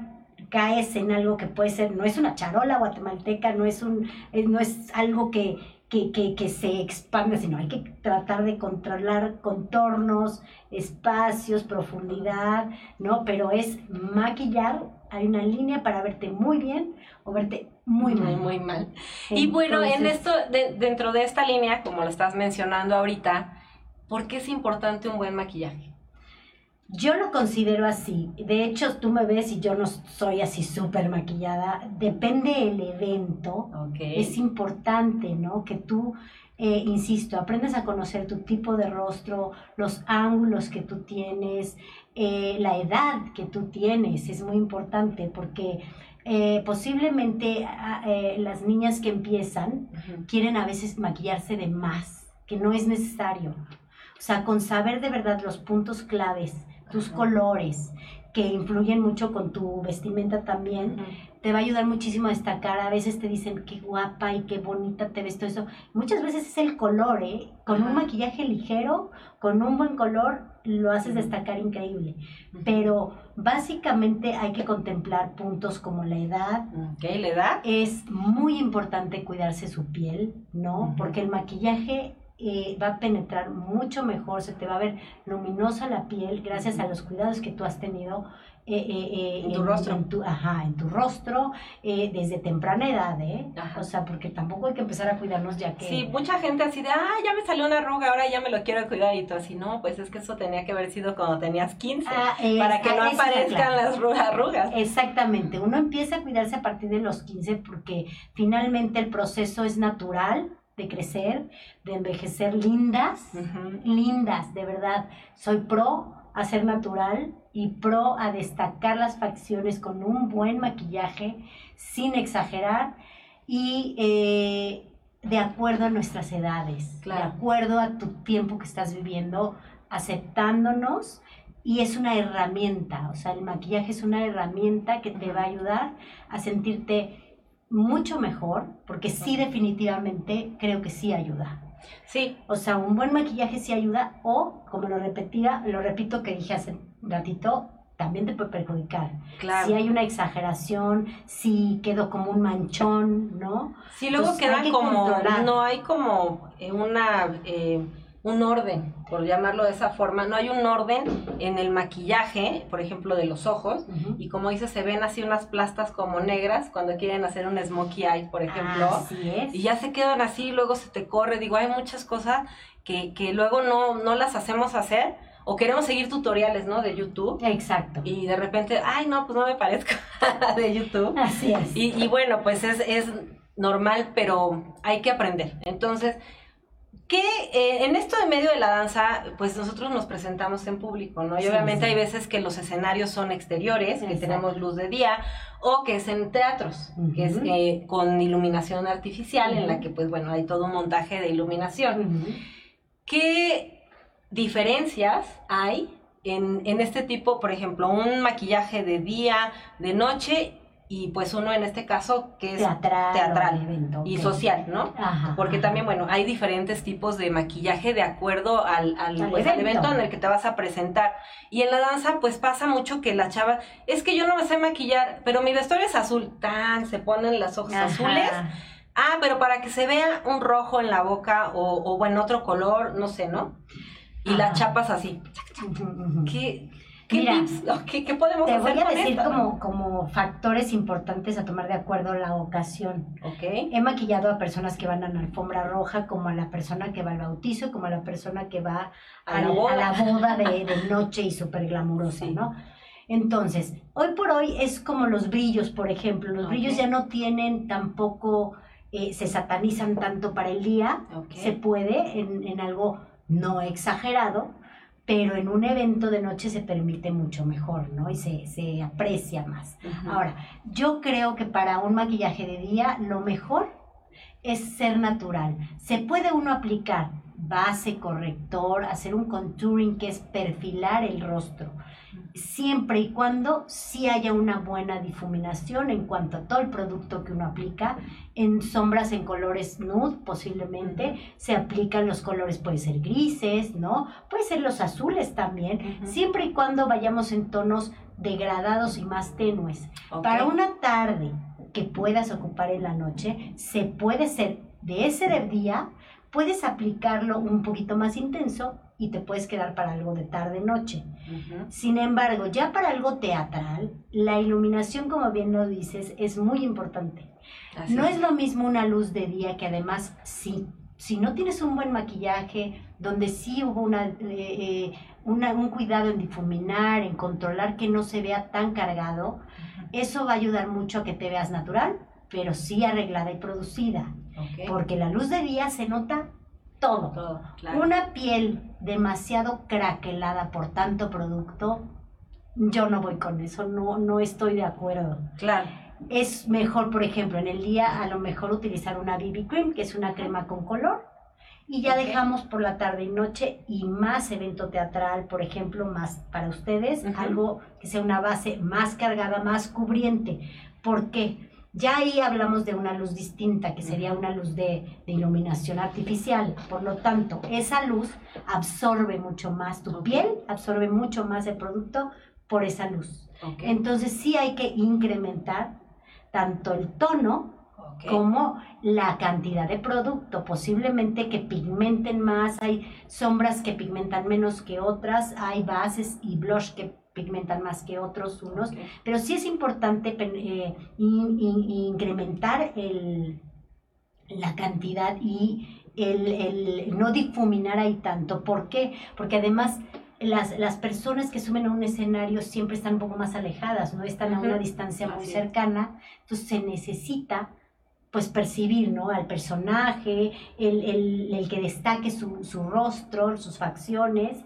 caes en algo que puede ser, no es una charola guatemalteca, no es, un, eh, no es algo que, que, que, que, se expanda, sino hay que tratar de controlar contornos, espacios, profundidad, ¿no? Pero es maquillar, hay una línea para verte muy bien o verte muy mal. Muy, mal. y bueno, en esto, dentro de esta línea, como lo estás mencionando ahorita, ¿por qué es importante un buen maquillaje? Yo lo considero así. De hecho, tú me ves y yo no soy así súper maquillada. Depende el evento. Es importante, ¿no? Que tú, eh, insisto, aprendas a conocer tu tipo de rostro, los ángulos que tú tienes, eh, la edad que tú tienes. Es muy importante porque eh, posiblemente ah, las niñas que empiezan quieren a veces maquillarse de más, que no es necesario. O sea, con saber de verdad los puntos claves tus colores, que influyen mucho con tu vestimenta también, te va a ayudar muchísimo a destacar. A veces te dicen qué guapa y qué bonita te ves todo eso. Muchas veces es el color, ¿eh? Con un maquillaje ligero, con un buen color, lo haces destacar increíble. Pero básicamente hay que contemplar puntos como la edad. ¿Qué? ¿La edad? Es muy importante cuidarse su piel, ¿no? Porque el maquillaje eh, va a penetrar mucho mejor, se te va a ver luminosa la piel gracias a los cuidados que tú has tenido eh, eh, en tu rostro. En tu, ajá, en tu rostro desde temprana edad, ¿eh? O sea, porque tampoco hay que empezar a cuidarnos ya que... Sí, mucha gente así de, ah, ya me salió una arruga, ahora ya me lo quiero cuidar y tú así, no, pues es que eso tenía que haber sido cuando tenías 15, ah, para que no aparezcan las arrugas. Exactamente, uno empieza a cuidarse a partir de los 15 porque finalmente el proceso es natural, de crecer, de envejecer lindas, lindas, de verdad. Soy pro a ser natural y pro a destacar las facciones con un buen maquillaje, sin exagerar y eh, de acuerdo a nuestras edades, de acuerdo a tu tiempo que estás viviendo, aceptándonos. Y es una herramienta, o sea, el maquillaje es una herramienta que te va a ayudar a sentirte mucho mejor, porque sí definitivamente creo que sí ayuda. Sí. O sea, un buen maquillaje sí ayuda o, como lo repetía, lo repito que dije hace un ratito, también te puede perjudicar. Claro. Si hay una exageración, si quedó como un manchón, ¿no? Sí, luego queda como, no hay como eh, una... Eh, un orden, por llamarlo de esa forma. No hay un orden en el maquillaje, por ejemplo, de los ojos. Y como dice, se ven así unas plastas como negras cuando quieren hacer un smokey eye, por ejemplo. Y ya se quedan así, luego se te corre. Digo, hay muchas cosas que, que luego no, no las hacemos hacer. O queremos seguir tutoriales, ¿no? De YouTube. Exacto. Y de repente, ay, no, pues no me parezco [LAUGHS] de YouTube. Así es. Y, y bueno, pues es, es normal, pero hay que aprender. Entonces, que eh, en esto de medio de la danza, pues nosotros nos presentamos en público, ¿no? Y obviamente hay veces que los escenarios son exteriores, que tenemos luz de día, o que es en teatros, que es eh, con iluminación artificial, en la que, pues bueno, hay todo un montaje de iluminación. ¿Qué diferencias hay en, en este tipo, por ejemplo, un maquillaje de día, de noche y pues uno en este caso que es teatral, y social, ¿no? Porque también, bueno, hay diferentes tipos de maquillaje de acuerdo al, al, pues, evento. en el que te vas a presentar. Y en la danza pues pasa mucho que la chava, es que yo no me sé maquillar, pero mi vestuario es azul, tan, se ponen las ojos azules. Ah, pero para que se vea un rojo en la boca o, o bueno, otro color, no sé, ¿no? Y la chapas así. ¿Qué, [LAUGHS] ¿Qué, podemos te hacer? Te voy a decir como, como factores importantes a tomar de acuerdo a la ocasión. Okay. He maquillado a personas que van a la alfombra roja, como a la persona que va al bautizo, como a la persona que va a, la, boda, de, [LAUGHS] noche y súper glamurosa, ¿no? Entonces, hoy por hoy es como los brillos, por ejemplo. Los brillos ya no tienen tampoco, eh, se satanizan tanto para el día. Se puede en, en algo no exagerado, pero en un evento de noche se permite mucho mejor, ¿no? Y se, aprecia más. Ahora, yo creo que para un maquillaje de día lo mejor es ser natural. Se puede uno aplicar base, corrector, hacer un contouring que es perfilar el rostro, siempre y cuando sí haya una buena difuminación en cuanto a todo el producto que uno aplica. En sombras en colores nude posiblemente se aplican los colores, puede ser grises, ¿no? Puede ser los azules también, siempre y cuando vayamos en tonos degradados y más tenues. Para una tarde que puedas ocupar en la noche, se puede ser de ese día, puedes aplicarlo un poquito más intenso y te puedes quedar para algo de tarde-noche. Sin embargo, ya para algo teatral, la iluminación, como bien lo dices, es muy importante. no es. lo mismo una luz de día que además, si, si no tienes un buen maquillaje, donde sí hubo una, eh, eh, un cuidado en difuminar, en controlar que no se vea tan cargado, eso va a ayudar mucho a que te veas natural, pero sí arreglada y producida. Porque la luz de día se nota todo. Una piel demasiado craquelada por tanto producto, yo no voy con eso, no, no estoy de acuerdo. Claro. Es mejor, por ejemplo, en el día a lo mejor utilizar una BB Cream, que es una crema con color, y ya dejamos por la tarde y noche y más evento teatral, por ejemplo, más para ustedes, algo que sea una base más cargada, más cubriente. ¿Por qué? Ya ahí hablamos de una luz distinta, que sería una luz de, iluminación artificial. Por lo tanto, esa luz absorbe mucho más, tu piel absorbe mucho más el producto por esa luz. Entonces sí hay que incrementar tanto el tono como la cantidad de producto. Posiblemente que pigmenten más, hay sombras que pigmentan menos que otras, hay bases y blush que pigmentan más que otros unos, pero sí es importante eh, incrementar el, la cantidad y el, no difuminar ahí tanto. ¿Por qué? Porque además las, las, personas que suben a un escenario siempre están un poco más alejadas, no están a una distancia muy cercana, entonces se necesita pues percibir, ¿no? Al personaje, el, que destaque su, rostro, sus facciones.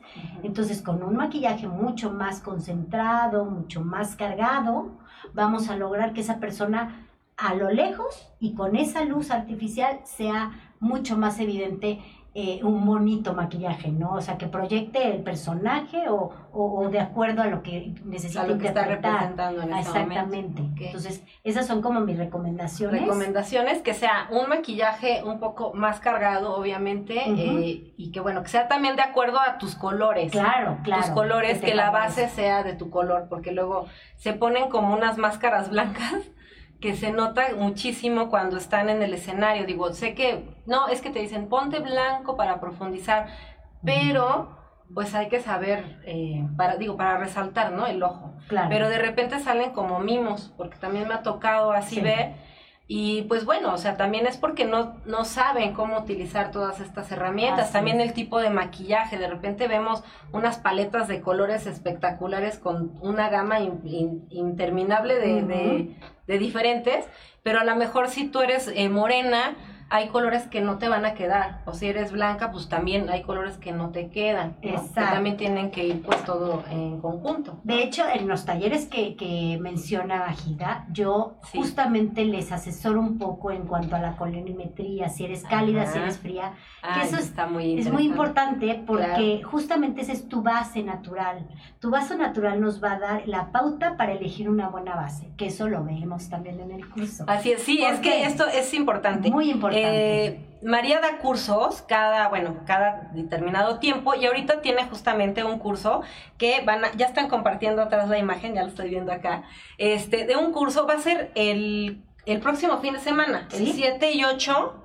Entonces, con un maquillaje mucho más concentrado, mucho más cargado, vamos a lograr que esa persona a lo lejos y con esa luz artificial sea mucho más evidente eh, un bonito maquillaje, ¿no? O sea, que proyecte el personaje o, o, de acuerdo a lo que necesita a lo que está representando en ese Exactamente. Entonces, esas son como mis recomendaciones. Recomendaciones, que sea un maquillaje un poco más cargado, obviamente, eh, y que bueno, que sea también de acuerdo a tus colores. Claro, claro. Tus colores, que la base sea de tu color, porque luego se ponen como unas máscaras blancas que se nota muchísimo cuando están en el escenario. Digo, sé que, no, es que te dicen, ponte blanco para profundizar, pero pues hay que saber, eh, para, digo, para resaltar, ¿no? El ojo. Claro. Pero de repente salen como mimos, porque también me ha tocado así ver y pues bueno, o sea, también es porque no, no saben cómo utilizar todas estas herramientas. también el tipo de maquillaje. De repente vemos unas paletas de colores espectaculares con una gama interminable de, de, diferentes. Pero a lo mejor si tú eres eh, morena, hay colores que no te van a quedar. O si eres blanca, pues también hay colores que no te quedan. Exacto. Que también tienen que ir pues todo en conjunto. De hecho, en los talleres que, que menciona Bajida, yo justamente les asesoro un poco en cuanto a la colorimetría, si eres cálida, si eres fría. que eso está muy es muy importante porque justamente esa es tu base natural. Tu base natural nos va a dar la pauta para elegir una buena base, que eso lo vemos también en el curso. Así es, sí, es que esto es importante. Muy importante. Eh, María da cursos cada, bueno, cada determinado tiempo y ahorita tiene justamente un curso que van ya están compartiendo atrás la imagen, ya lo estoy viendo acá, este, de un curso, va a ser el, próximo fin de semana, el 7 y 8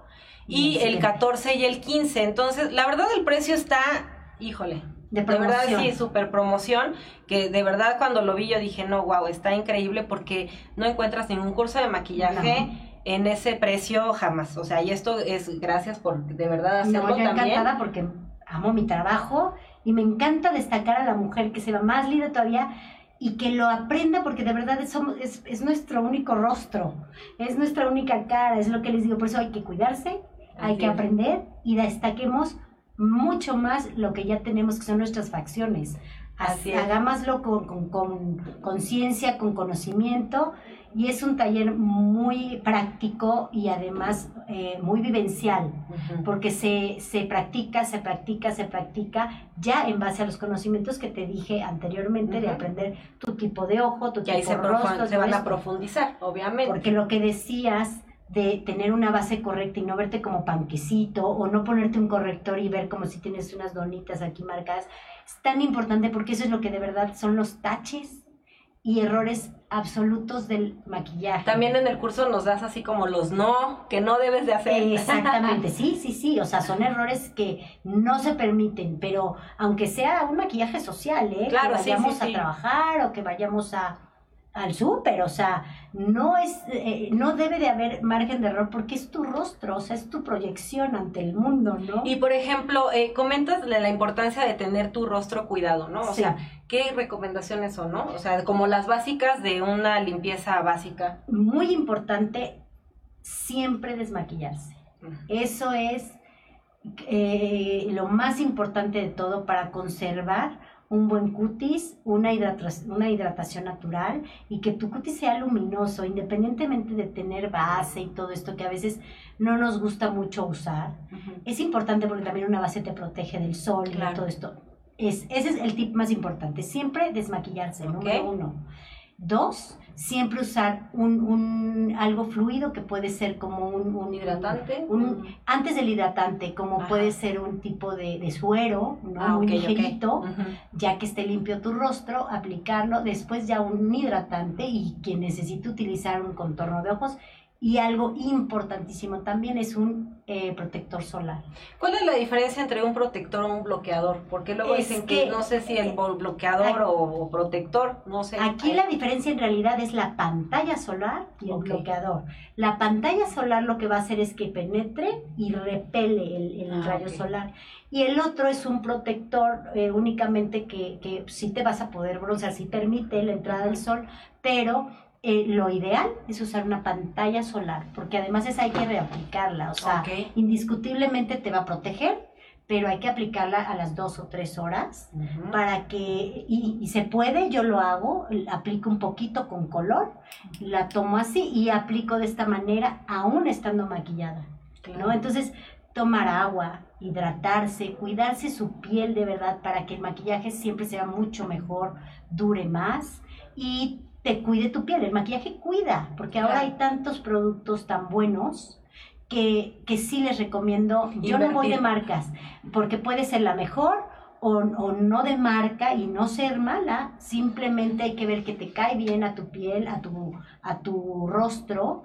y el 14 y el 15. Entonces, la verdad el precio está, híjole, de, verdad sí, súper promoción, que de verdad cuando lo vi yo dije, no, wow, está increíble porque no encuentras ningún curso de maquillaje en ese precio jamás. O sea, y esto es gracias por de verdad hacerlo no, yo encantada porque amo mi trabajo y me encanta destacar a la mujer que se va más linda todavía y que lo aprenda porque de verdad es, es, es, nuestro único rostro, es nuestra única cara, es lo que les digo, por eso hay que cuidarse, hay que aprender y destaquemos mucho más lo que ya tenemos que son nuestras facciones Así Hagámoslo con conciencia, con, conocimiento y es un taller muy práctico y además eh, muy vivencial, porque se, se, practica, se practica, se practica ya en base a los conocimientos que te dije anteriormente de aprender tu tipo de ojo, tu tipo de rostro. se van a profundizar, obviamente. Porque lo que decías de tener una base correcta y no verte como panquecito o no ponerte un corrector y ver como si tienes unas donitas aquí marcadas, es tan importante porque eso es lo que de verdad son los taches y errores absolutos del maquillaje. También en el curso nos das así como los no, que no debes de hacer. Exactamente, [LAUGHS] sí, sí, sí, o sea, son errores que no se permiten, pero aunque sea un maquillaje social, ¿eh? Claro, que vayamos a trabajar o que vayamos a al súper, o sea, no es, eh, no debe de haber margen de error porque es tu rostro, o sea, es tu proyección ante el mundo, ¿no? Y por ejemplo, eh, comentas la, importancia de tener tu rostro cuidado, ¿no? O sea, ¿qué recomendaciones son, no? O sea, como las básicas de una limpieza básica. Muy importante, siempre desmaquillarse. Eso es eh, lo más importante de todo para conservar un buen cutis, una, hidratación, una hidratación natural y que tu cutis sea luminoso, independientemente de tener base y todo esto que a veces no nos gusta mucho usar. Es importante porque también una base te protege del sol y todo esto. Es, ese es el tip más importante. Siempre desmaquillarse, número uno. Dos, siempre usar un, un, algo fluido que puede ser como un, un hidratante. Un, antes del hidratante, como puede ser un tipo de, de suero, ¿no? Ah, muy ligerito, ya que esté limpio tu rostro, aplicarlo, después ya un hidratante y quien necesite utilizar un contorno de ojos, y algo importantísimo también es un eh, protector solar. ¿Cuál es la diferencia entre un protector o un bloqueador? Porque luego dicen que, no sé si es bloqueador o, protector, no sé. Aquí la diferencia en realidad es la pantalla solar y el bloqueador. La pantalla solar lo que va a hacer es que penetre y repele el, ah, rayo solar. Y el otro es un protector eh, únicamente que, que sí te vas a poder broncear, sí permite la entrada del sol, pero eh, lo ideal es usar una pantalla solar, porque además esa hay que reaplicarla, o sea, indiscutiblemente te va a proteger, pero hay que aplicarla a las dos o tres horas para que, y, se puede, yo lo hago, aplico un poquito con color, la tomo así y aplico de esta manera aún estando maquillada, ¿no? Entonces, tomar agua, hidratarse, cuidarse su piel de verdad para que el maquillaje siempre sea mucho mejor, dure más y te cuide tu piel. El maquillaje cuida, porque ahora hay tantos productos tan buenos que, que sí les recomiendo. Yo no voy de marcas, porque puede ser la mejor o, o, no de marca y no ser mala. Simplemente hay que ver que te cae bien a tu piel, a tu, a tu rostro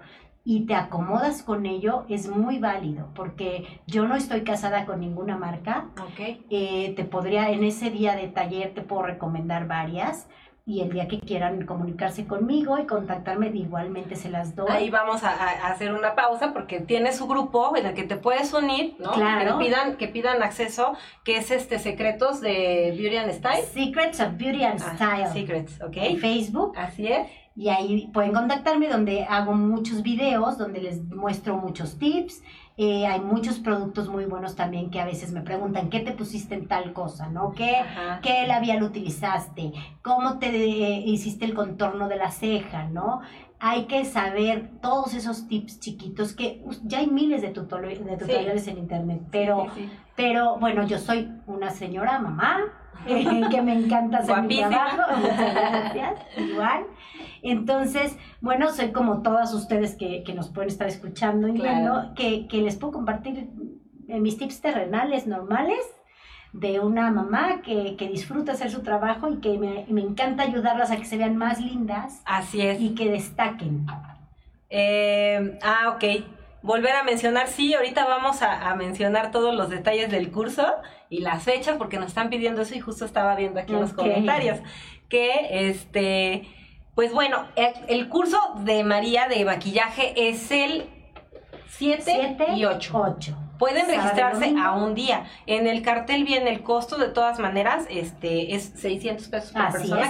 y te acomodas con ello, es muy válido, porque yo no estoy casada con ninguna marca. Okay. Eh, te podría, en ese día de taller, te puedo recomendar varias y el día que quieran comunicarse conmigo y contactarme, igualmente se las doy. Ahí vamos a, hacer una pausa porque tiene su grupo en el que te puedes unir, ¿no? Claro. Que pidan, que pidan acceso, que es este Secretos de Beauty and Style. Secrets of Beauty and ah, Style. Secrets, ok. En Facebook. Así es. Y ahí pueden contactarme donde hago muchos videos, donde les muestro muchos tips eh, hay muchos productos muy buenos también que a veces me preguntan, ¿qué te pusiste en tal cosa? ¿No? ¿Qué, ¿qué labial utilizaste? ¿Cómo te hiciste el contorno de la ceja? ¿No? Hay que saber todos esos tips chiquitos que ya hay miles de, tutoriales en internet, pero, pero bueno, yo soy una señora mamá, [LAUGHS] que me encanta hacer mi trabajo. [LAUGHS] Muchas gracias. Igual. Entonces, bueno, soy como todas ustedes que, que nos pueden estar escuchando y viendo, que, que les puedo compartir eh, mis tips terrenales normales de una mamá que, que, disfruta hacer su trabajo y que me, me, encanta ayudarlas a que se vean más lindas. Así es. Y que destaquen. Eh, ah, ok volver a mencionar, sí, ahorita vamos a, mencionar todos los detalles del curso y las fechas, porque nos están pidiendo eso y justo estaba viendo aquí en los comentarios que, este, pues bueno, el, curso de María de maquillaje es el 7 y 8. Pueden registrarse a un día. En el cartel viene el costo, de todas maneras, este es 600 pesos por persona.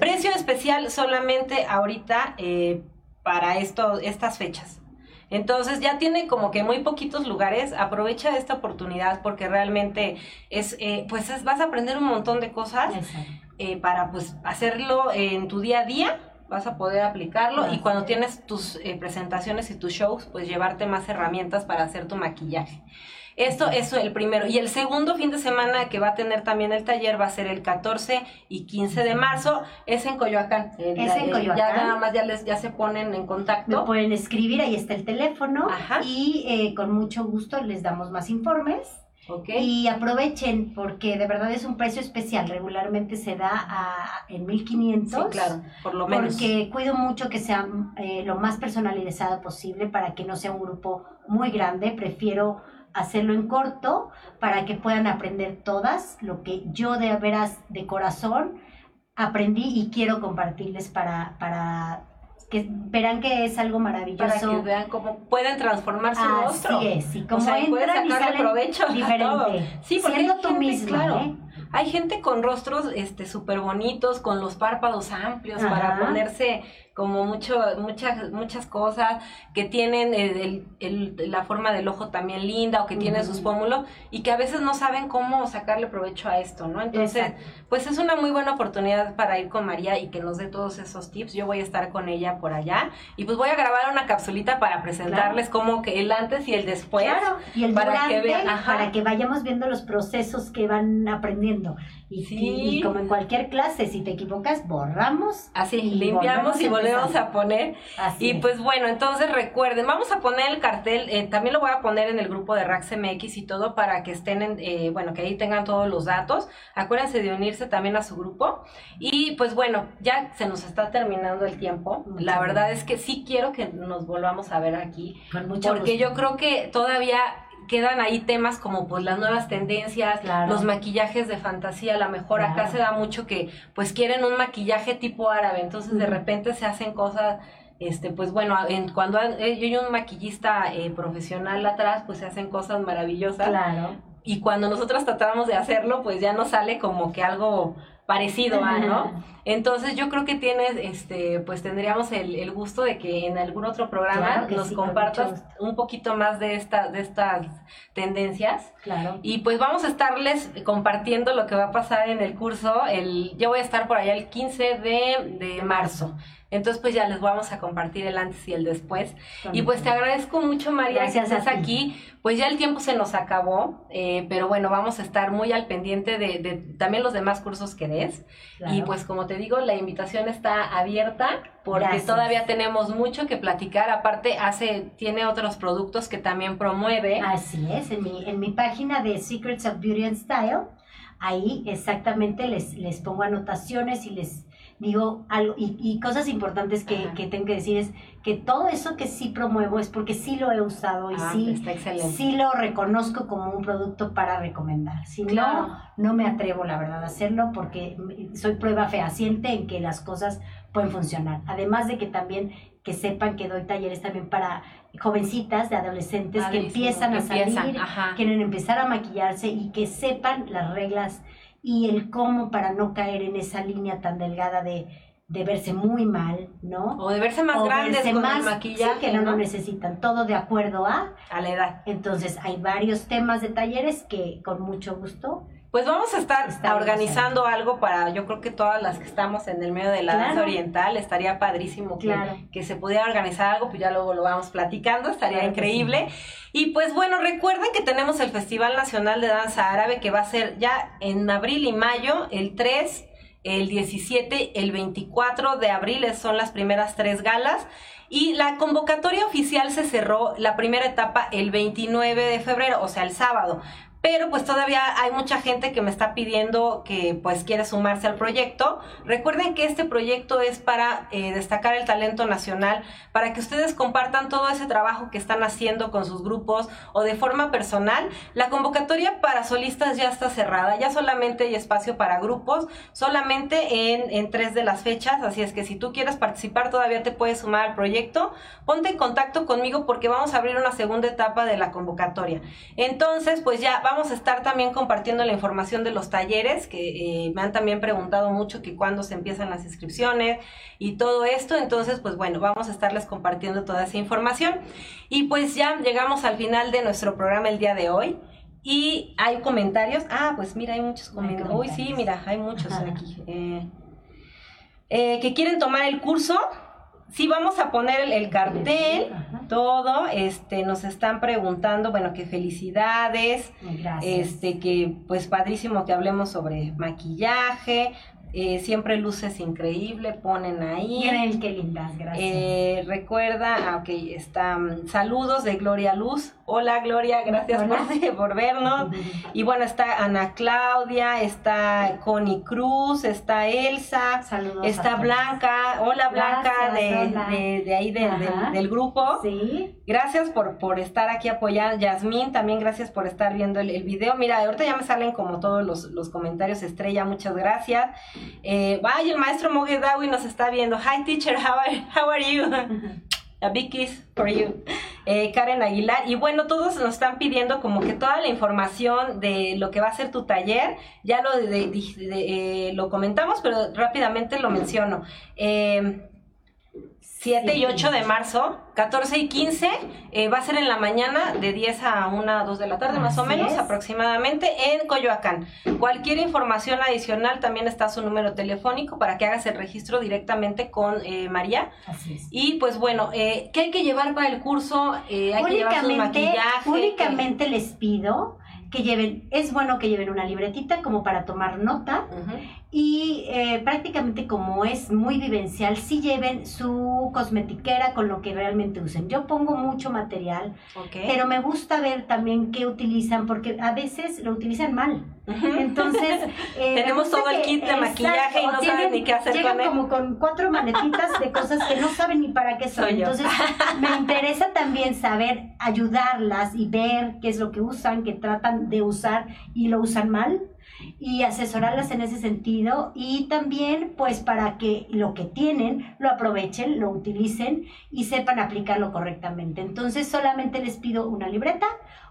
Precio especial solamente ahorita eh, para esto, estas fechas. Entonces ya tiene como que muy poquitos lugares, aprovecha esta oportunidad porque realmente es, eh, pues vas a aprender un montón de cosas. eh, para pues hacerlo en tu día a día, vas a poder aplicarlo y cuando tienes tus eh, presentaciones y tus shows, pues llevarte más herramientas para hacer tu maquillaje. Esto es el primero. Y el segundo fin de semana que va a tener también el taller va a ser el 14 y 15 de marzo. Es en Coyoacán. Es en Coyoacán. Ya nada más ya, les, ya se ponen en contacto. Me pueden escribir, ahí está el teléfono. Y eh, con mucho gusto les damos más informes. Okay. Y aprovechen porque de verdad es un precio especial. Regularmente se da a, en 1500. Sí, claro, por lo menos. Porque cuido mucho que sea eh, lo más personalizado posible para que no sea un grupo muy grande. Prefiero hacerlo en corto para que puedan aprender todas lo que yo de veras de corazón aprendí y quiero compartirles para, para que verán que es algo maravilloso. Para que vean cómo pueden transformar su rostro. Así es, y cómo entran y salen provecho diferente. Sí, porque siendo tú misma, claro. ¿eh? Hay gente con rostros este súper bonitos, con los párpados amplios para ponerse como mucho, muchas, muchas cosas, que tienen el, el, la forma del ojo también linda o que tienen sus pómulos y que a veces no saben cómo sacarle provecho a esto, ¿no? Entonces, pues es una muy buena oportunidad para ir con María y que nos dé todos esos tips. Yo voy a estar con ella por allá y pues voy a grabar una capsulita para presentarles como que el antes y el después. Claro, y el para que vean, para que vayamos viendo los procesos que van aprendiendo. Y, y, como en cualquier clase, si te equivocas, borramos. Así, limpiamos y volvemos a poner. y pues bueno, entonces recuerden, vamos a poner el cartel, eh, también lo voy a poner en el grupo de Rax MX y todo para que estén, en, eh, bueno, que ahí tengan todos los datos. Acuérdense de unirse también a su grupo. Y pues bueno, ya se nos está terminando el tiempo. La verdad es que sí quiero que nos volvamos a ver aquí. porque yo creo que todavía quedan ahí temas como pues las nuevas tendencias, los maquillajes de fantasía, a lo mejor acá se da mucho que pues quieren un maquillaje tipo árabe, entonces de repente se hacen cosas este pues bueno en, cuando eh, yo hay un maquillista eh, profesional atrás pues se hacen cosas maravillosas. Claro. Y cuando nosotros tratamos de hacerlo pues ya no sale como que algo parecido a, ¿no? Entonces yo creo que tienes, este, pues tendríamos el, gusto de que en algún otro programa nos compartas un poquito más de, esta, de estas tendencias. Claro. Y pues vamos a estarles compartiendo lo que va a pasar en el curso. El, yo voy a estar por allá el 15 de, de marzo. Entonces, pues ya les vamos a compartir el antes y el después. Y pues te agradezco mucho, María, Gracias que estás aquí. Pues ya el tiempo se nos acabó, eh, pero bueno, vamos a estar muy al pendiente de, también los demás cursos que des. Y pues como te digo, la invitación está abierta porque todavía tenemos mucho que platicar. Aparte, hace, tiene otros productos que también promueve. Así es, en mi, en mi página de Secrets of Beauty and Style, ahí exactamente les, les pongo anotaciones y les digo algo, y, cosas importantes que, que, tengo que decir es que todo eso que sí promuevo es porque sí lo he usado y ah, sí, sí lo reconozco como un producto para recomendar. Si no, no me atrevo, la verdad, a hacerlo porque soy prueba fehaciente en que las cosas pueden funcionar. Además de que también que sepan que doy talleres también para jovencitas de adolescentes que empiezan a salir, quieren empezar a maquillarse y que sepan las reglas y el cómo para no caer en esa línea tan delgada de, de verse muy mal, ¿no? O de verse más grandes con el maquillaje. que no, lo necesitan, todo de acuerdo a... A la edad. Entonces, hay varios temas de talleres que con mucho gusto pues vamos a estar organizando algo para, yo creo que todas las que estamos en el medio de la danza oriental, estaría padrísimo que, que, se pudiera organizar algo, pues ya luego lo vamos platicando, estaría increíble. Y pues bueno, recuerden que tenemos el Festival Nacional de Danza Árabe que va a ser ya en abril y mayo, el 3, el 17, el 24 de abril, son las primeras tres galas. Y la convocatoria oficial se cerró la primera etapa el 29 de febrero, o sea, el sábado pero pues todavía hay mucha gente que me está pidiendo que pues quiere sumarse al proyecto. Recuerden que este proyecto es para eh, destacar el talento nacional, para que ustedes compartan todo ese trabajo que están haciendo con sus grupos o de forma personal. La convocatoria para solistas ya está cerrada, ya solamente hay espacio para grupos, solamente en, en tres de las fechas, así es que si tú quieres participar todavía te puedes sumar al proyecto. Ponte en contacto conmigo porque vamos a abrir una segunda etapa de la convocatoria. Entonces, pues ya vamos a estar también compartiendo la información de los talleres, que eh, me han también preguntado mucho que cuándo se empiezan las inscripciones y todo esto. Entonces, pues bueno, vamos a estarles compartiendo toda esa información. Y pues ya llegamos al final de nuestro programa el día de hoy. Y hay comentarios. Ah, pues mira, hay muchos comentarios. Uy, sí, mira, hay muchos aquí. Eh, eh, que quieren tomar el curso. Sí, vamos a poner el, cartel, todo. Este, nos están preguntando, bueno, que felicidades. Gracias. Este, que pues padrísimo que hablemos sobre maquillaje. Eh, siempre luces increíble, ponen ahí. Miren qué lindas, gracias. Eh, recuerda, ah, ok, está, mm, saludos de Gloria Luz. Hola Gloria, gracias Por, [LAUGHS] por, vernos. [LAUGHS] y bueno, está Ana Claudia, está Connie Cruz, está Elsa, saludos está Blanca. Hola Blanca de, de, ahí del, grupo. Sí. Gracias por, por estar aquí apoyando. Yasmín, también gracias por estar viendo el, el video. Mira, ahorita ya me salen como todos los, los comentarios estrella, muchas gracias. Eh, vaya, el maestro Mogedawi nos está viendo. Hi, teacher, how are, how are you? A big kiss for you. Eh, Karen Aguilar. Y bueno, todos nos están pidiendo como que toda la información de lo que va a ser tu taller. Ya lo, eh, lo comentamos, pero rápidamente lo menciono. Eh, 7 y 8 de marzo, 14 y 15, eh, va a ser en la mañana de 10 a 1 2 de la tarde, más o menos, aproximadamente, en Coyoacán. Cualquier información adicional, también está su número telefónico para que hagas el registro directamente con eh, María. Así es. Y pues bueno, eh, ¿qué hay que llevar para el curso? Eh, hay que llevar su maquillaje. Únicamente les pido que lleven, es bueno que lleven una libretita como para tomar nota y eh, prácticamente como es muy vivencial, sí lleven su cosmetiquera con lo que realmente usen. Yo pongo mucho material, pero me gusta ver también qué utilizan porque a veces lo utilizan mal. Entonces, [LAUGHS] eh, tenemos todo el kit de maquillaje y no saben ni qué hacer con él. como con cuatro maletitas de cosas que no saben ni para qué son. Entonces, me [LAUGHS] interesa también saber ayudarlas y ver qué es lo que usan, que tratan de usar y lo usan mal y asesorarlas en ese sentido y también pues para que lo que tienen lo aprovechen, lo utilicen y sepan aplicarlo correctamente. Entonces solamente les pido una libreta,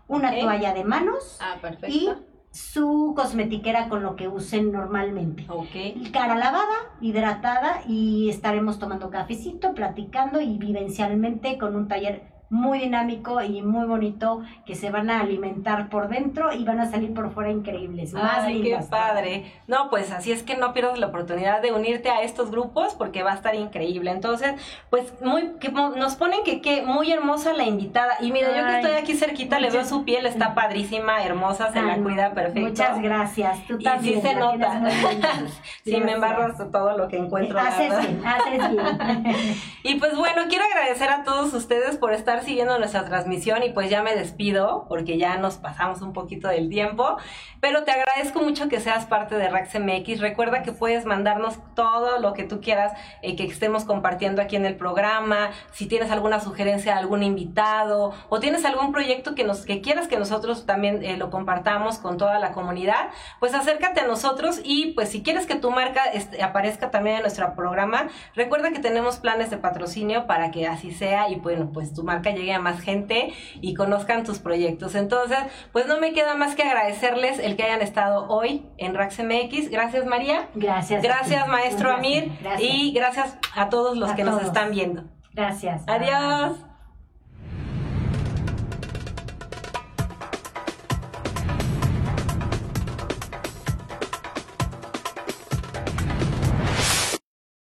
una toalla de manos ah, y su cosmetiquera con lo que usen normalmente. Cara lavada, hidratada y estaremos tomando cafecito, platicando y vivencialmente con un taller muy dinámico y muy bonito que se van a alimentar por dentro y van a salir por fuera increíbles. Más Ay, qué padre. No, pues así es que no pierdas la oportunidad de unirte a estos grupos porque va a estar increíble. Entonces, pues muy que nos ponen que, que muy hermosa la invitada. Y mira, yo que estoy aquí cerquita le veo su piel, está padrísima, hermosa, se la cuida perfecto. Muchas gracias. Tú también. Y sí se nota. [LAUGHS] sí, me embarras todo lo que encuentro. Haces bien, haces bien. [LAUGHS] y pues bueno, quiero agradecer a todos ustedes por estar siguiendo nuestra transmisión y pues ya me despido porque ya nos pasamos un poquito del tiempo, pero te agradezco mucho que seas parte de RaxMX. Recuerda que puedes mandarnos todo lo que tú quieras eh, que estemos compartiendo aquí en el programa, si tienes alguna sugerencia, algún invitado o tienes algún proyecto que nos que quieras que nosotros también eh, lo compartamos con toda la comunidad, pues acércate a nosotros y pues si quieres que tu marca este, aparezca también en nuestro programa, recuerda que tenemos planes de patrocinio para que así sea y bueno, pues tu marca llegue a más gente y conozcan tus proyectos. Entonces, pues no me queda más que agradecerles el que hayan estado hoy en RaxMX. Gracias, María. Gracias. Gracias, maestro Amir. Y gracias a todos los que nos están viendo. Gracias. Adiós.